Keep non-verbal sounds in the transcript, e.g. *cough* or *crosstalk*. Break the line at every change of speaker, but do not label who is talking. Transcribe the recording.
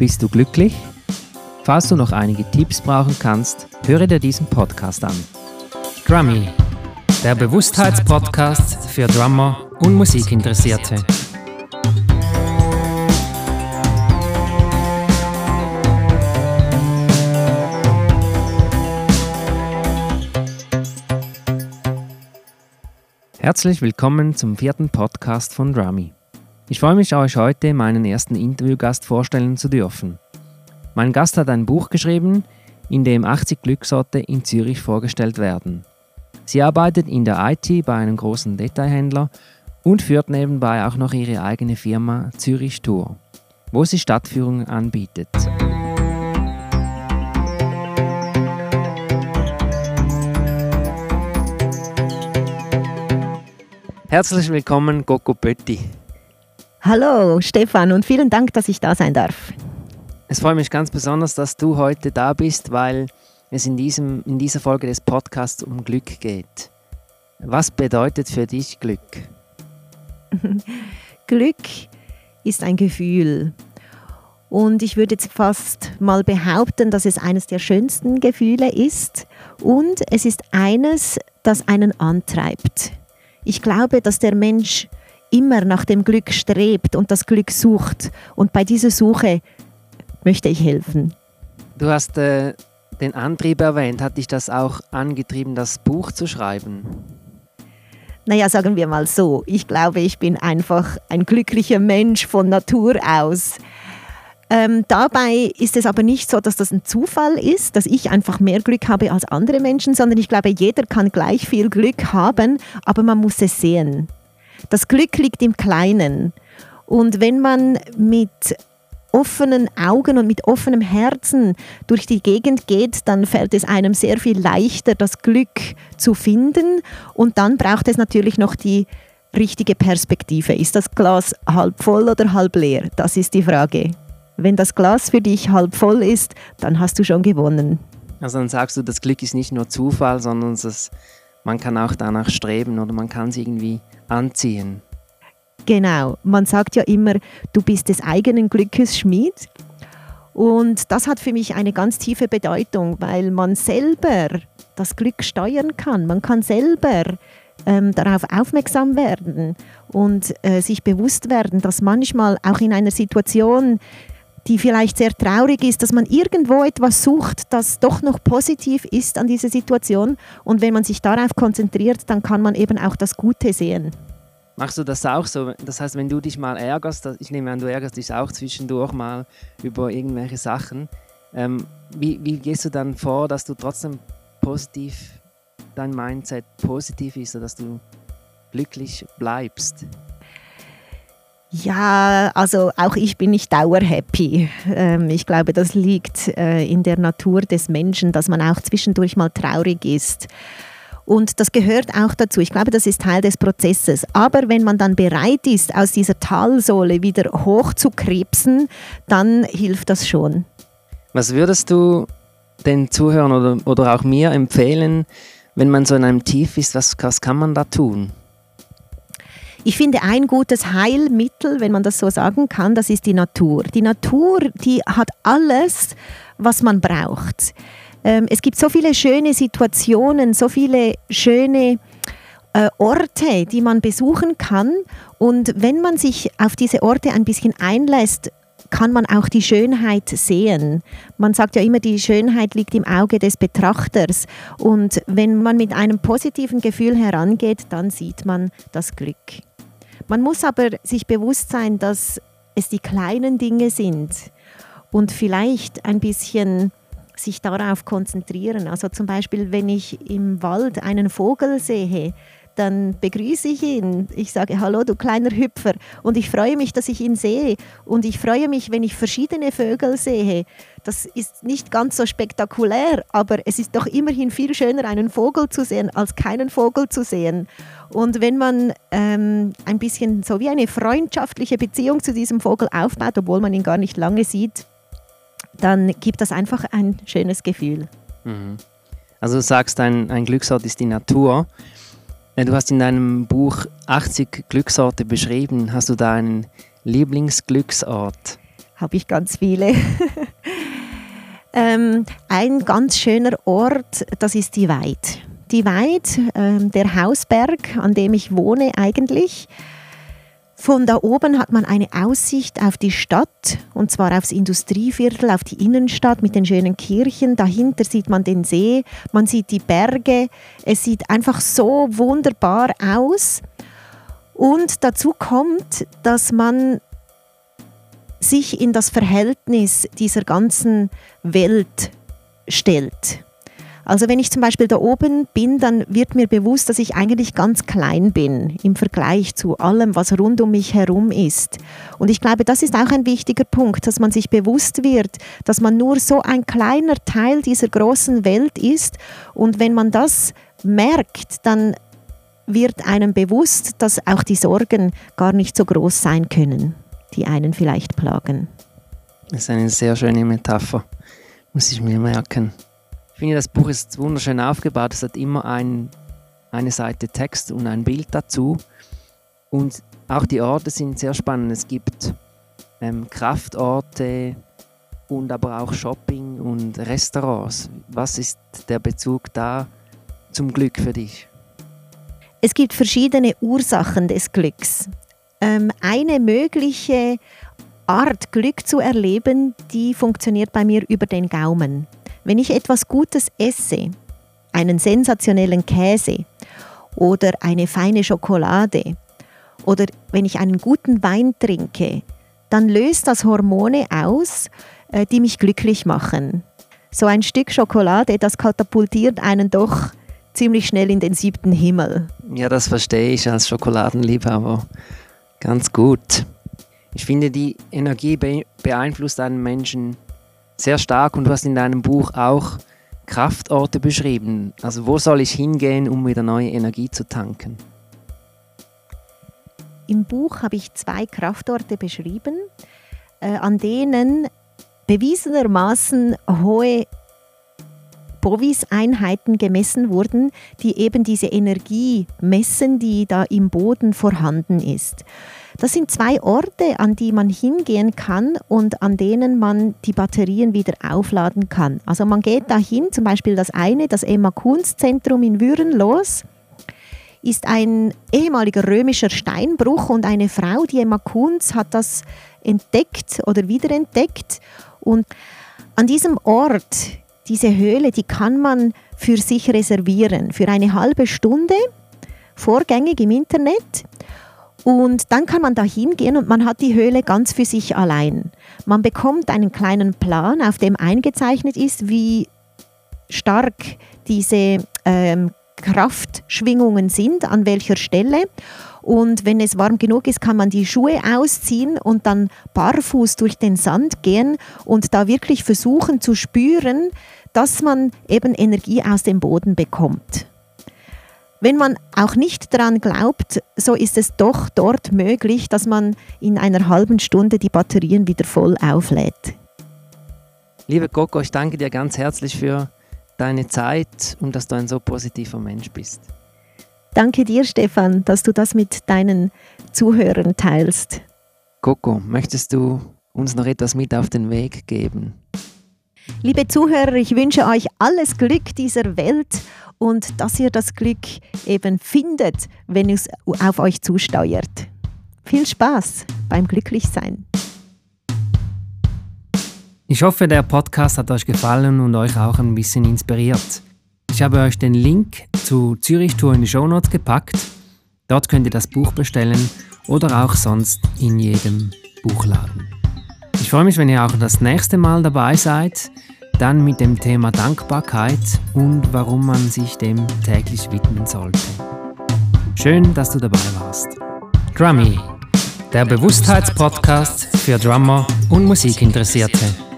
Bist du glücklich? Falls du noch einige Tipps brauchen kannst, höre dir diesen Podcast an. Drummy, der Bewusstheitspodcast für Drummer und Musikinteressierte. Herzlich willkommen zum vierten Podcast von Drummy. Ich freue mich, euch heute meinen ersten Interviewgast vorstellen zu dürfen. Mein Gast hat ein Buch geschrieben, in dem 80 Glücksorte in Zürich vorgestellt werden. Sie arbeitet in der IT bei einem großen Detailhändler und führt nebenbei auch noch ihre eigene Firma Zürich Tour, wo sie Stadtführungen anbietet. Herzlich willkommen, Coco Pötti.
Hallo Stefan und vielen Dank, dass ich da sein darf.
Es freut mich ganz besonders, dass du heute da bist, weil es in, diesem, in dieser Folge des Podcasts um Glück geht. Was bedeutet für dich Glück? *laughs*
Glück ist ein Gefühl. Und ich würde jetzt fast mal behaupten, dass es eines der schönsten Gefühle ist. Und es ist eines, das einen antreibt. Ich glaube, dass der Mensch immer nach dem Glück strebt und das Glück sucht. Und bei dieser Suche möchte ich helfen.
Du hast äh, den Antrieb erwähnt. Hat dich das auch angetrieben, das Buch zu schreiben?
Naja, sagen wir mal so. Ich glaube, ich bin einfach ein glücklicher Mensch von Natur aus. Ähm, dabei ist es aber nicht so, dass das ein Zufall ist, dass ich einfach mehr Glück habe als andere Menschen, sondern ich glaube, jeder kann gleich viel Glück haben, aber man muss es sehen. Das Glück liegt im Kleinen. Und wenn man mit offenen Augen und mit offenem Herzen durch die Gegend geht, dann fällt es einem sehr viel leichter, das Glück zu finden. Und dann braucht es natürlich noch die richtige Perspektive. Ist das Glas halb voll oder halb leer? Das ist die Frage. Wenn das Glas für dich halb voll ist, dann hast du schon gewonnen.
Also dann sagst du, das Glück ist nicht nur Zufall, sondern es, man kann auch danach streben oder man kann es irgendwie anziehen.
Genau, man sagt ja immer, du bist des eigenen Glückes Schmied. Und das hat für mich eine ganz tiefe Bedeutung, weil man selber das Glück steuern kann. Man kann selber ähm, darauf aufmerksam werden und äh, sich bewusst werden, dass manchmal auch in einer Situation, die vielleicht sehr traurig ist, dass man irgendwo etwas sucht, das doch noch positiv ist an dieser Situation. Und wenn man sich darauf konzentriert, dann kann man eben auch das Gute sehen.
Machst du das auch so? Das heißt, wenn du dich mal ärgerst, ich nehme an, du ärgerst dich auch zwischendurch mal über irgendwelche Sachen. Ähm, wie, wie gehst du dann vor, dass du trotzdem positiv, dein Mindset positiv ist, dass du glücklich bleibst?
Ja, also auch ich bin nicht dauerhappy. Ähm, ich glaube, das liegt äh, in der Natur des Menschen, dass man auch zwischendurch mal traurig ist. Und das gehört auch dazu. Ich glaube, das ist Teil des Prozesses. Aber wenn man dann bereit ist, aus dieser Talsohle wieder hoch zu krebsen, dann hilft das schon.
Was würdest du den Zuhörern oder, oder auch mir empfehlen, wenn man so in einem Tief ist? Was, was kann man da tun?
Ich finde, ein gutes Heilmittel, wenn man das so sagen kann, das ist die Natur. Die Natur, die hat alles, was man braucht. Ähm, es gibt so viele schöne Situationen, so viele schöne äh, Orte, die man besuchen kann. Und wenn man sich auf diese Orte ein bisschen einlässt, kann man auch die Schönheit sehen. Man sagt ja immer, die Schönheit liegt im Auge des Betrachters. Und wenn man mit einem positiven Gefühl herangeht, dann sieht man das Glück. Man muss aber sich bewusst sein, dass es die kleinen Dinge sind und vielleicht ein bisschen sich darauf konzentrieren. Also zum Beispiel, wenn ich im Wald einen Vogel sehe, dann begrüße ich ihn. Ich sage, hallo du kleiner Hüpfer. Und ich freue mich, dass ich ihn sehe. Und ich freue mich, wenn ich verschiedene Vögel sehe. Das ist nicht ganz so spektakulär, aber es ist doch immerhin viel schöner, einen Vogel zu sehen, als keinen Vogel zu sehen. Und wenn man ähm, ein bisschen so wie eine freundschaftliche Beziehung zu diesem Vogel aufbaut, obwohl man ihn gar nicht lange sieht, dann gibt das einfach ein schönes Gefühl.
Mhm. Also du sagst, ein, ein Glücksort ist die Natur. Du hast in deinem Buch 80 Glücksorte beschrieben. Hast du da einen Lieblingsglücksort?
habe ich ganz viele. *laughs* ähm, ein ganz schöner Ort, das ist die Weid. Die Weid, ähm, der Hausberg, an dem ich wohne eigentlich. Von da oben hat man eine Aussicht auf die Stadt, und zwar aufs Industrieviertel, auf die Innenstadt mit den schönen Kirchen. Dahinter sieht man den See, man sieht die Berge. Es sieht einfach so wunderbar aus. Und dazu kommt, dass man sich in das Verhältnis dieser ganzen Welt stellt. Also wenn ich zum Beispiel da oben bin, dann wird mir bewusst, dass ich eigentlich ganz klein bin im Vergleich zu allem, was rund um mich herum ist. Und ich glaube, das ist auch ein wichtiger Punkt, dass man sich bewusst wird, dass man nur so ein kleiner Teil dieser großen Welt ist. Und wenn man das merkt, dann wird einem bewusst, dass auch die Sorgen gar nicht so groß sein können, die einen vielleicht plagen.
Das ist eine sehr schöne Metapher, muss ich mir merken finde, das Buch ist wunderschön aufgebaut. Es hat immer ein, eine Seite Text und ein Bild dazu. Und auch die Orte sind sehr spannend. Es gibt ähm, Kraftorte und aber auch Shopping und Restaurants. Was ist der Bezug da zum Glück für dich?
Es gibt verschiedene Ursachen des Glücks. Ähm, eine mögliche Art, Glück zu erleben, die funktioniert bei mir über den Gaumen. Wenn ich etwas Gutes esse, einen sensationellen Käse oder eine feine Schokolade oder wenn ich einen guten Wein trinke, dann löst das Hormone aus, äh, die mich glücklich machen. So ein Stück Schokolade, das katapultiert einen doch ziemlich schnell in den siebten Himmel.
Ja, das verstehe ich als Schokoladenliebhaber ganz gut. Ich finde, die Energie beeinflusst einen Menschen sehr stark und du hast in deinem Buch auch Kraftorte beschrieben. Also wo soll ich hingehen, um wieder neue Energie zu tanken?
Im Buch habe ich zwei Kraftorte beschrieben, äh, an denen bewiesenermaßen hohe Bovis-Einheiten gemessen wurden, die eben diese Energie messen, die da im Boden vorhanden ist. Das sind zwei Orte, an die man hingehen kann und an denen man die Batterien wieder aufladen kann. Also man geht dahin, zum Beispiel das eine, das Emma Kunz Zentrum in Würenlos, ist ein ehemaliger römischer Steinbruch und eine Frau, die Emma Kunz, hat das entdeckt oder wiederentdeckt. Und an diesem Ort, diese Höhle, die kann man für sich reservieren, für eine halbe Stunde, vorgängig im Internet. Und dann kann man da hingehen und man hat die Höhle ganz für sich allein. Man bekommt einen kleinen Plan, auf dem eingezeichnet ist, wie stark diese ähm, Kraftschwingungen sind, an welcher Stelle. Und wenn es warm genug ist, kann man die Schuhe ausziehen und dann barfuß durch den Sand gehen und da wirklich versuchen zu spüren, dass man eben Energie aus dem Boden bekommt. Wenn man auch nicht daran glaubt, so ist es doch dort möglich, dass man in einer halben Stunde die Batterien wieder voll auflädt.
Liebe Coco, ich danke dir ganz herzlich für deine Zeit und dass du ein so positiver Mensch bist.
Danke dir, Stefan, dass du das mit deinen Zuhörern teilst.
Coco, möchtest du uns noch etwas mit auf den Weg geben?
Liebe Zuhörer, ich wünsche euch alles Glück dieser Welt und dass ihr das Glück eben findet, wenn es auf euch zusteuert. Viel Spaß beim Glücklichsein.
Ich hoffe, der Podcast hat euch gefallen und euch auch ein bisschen inspiriert. Ich habe euch den Link zu Zürich Tour in die Show Notes gepackt. Dort könnt ihr das Buch bestellen oder auch sonst in jedem Buchladen. Ich freue mich, wenn ihr auch das nächste Mal dabei seid. Dann mit dem Thema Dankbarkeit und warum man sich dem täglich widmen sollte. Schön, dass du dabei warst. Drummy, der Bewusstheitspodcast für Drummer und Musikinteressierte.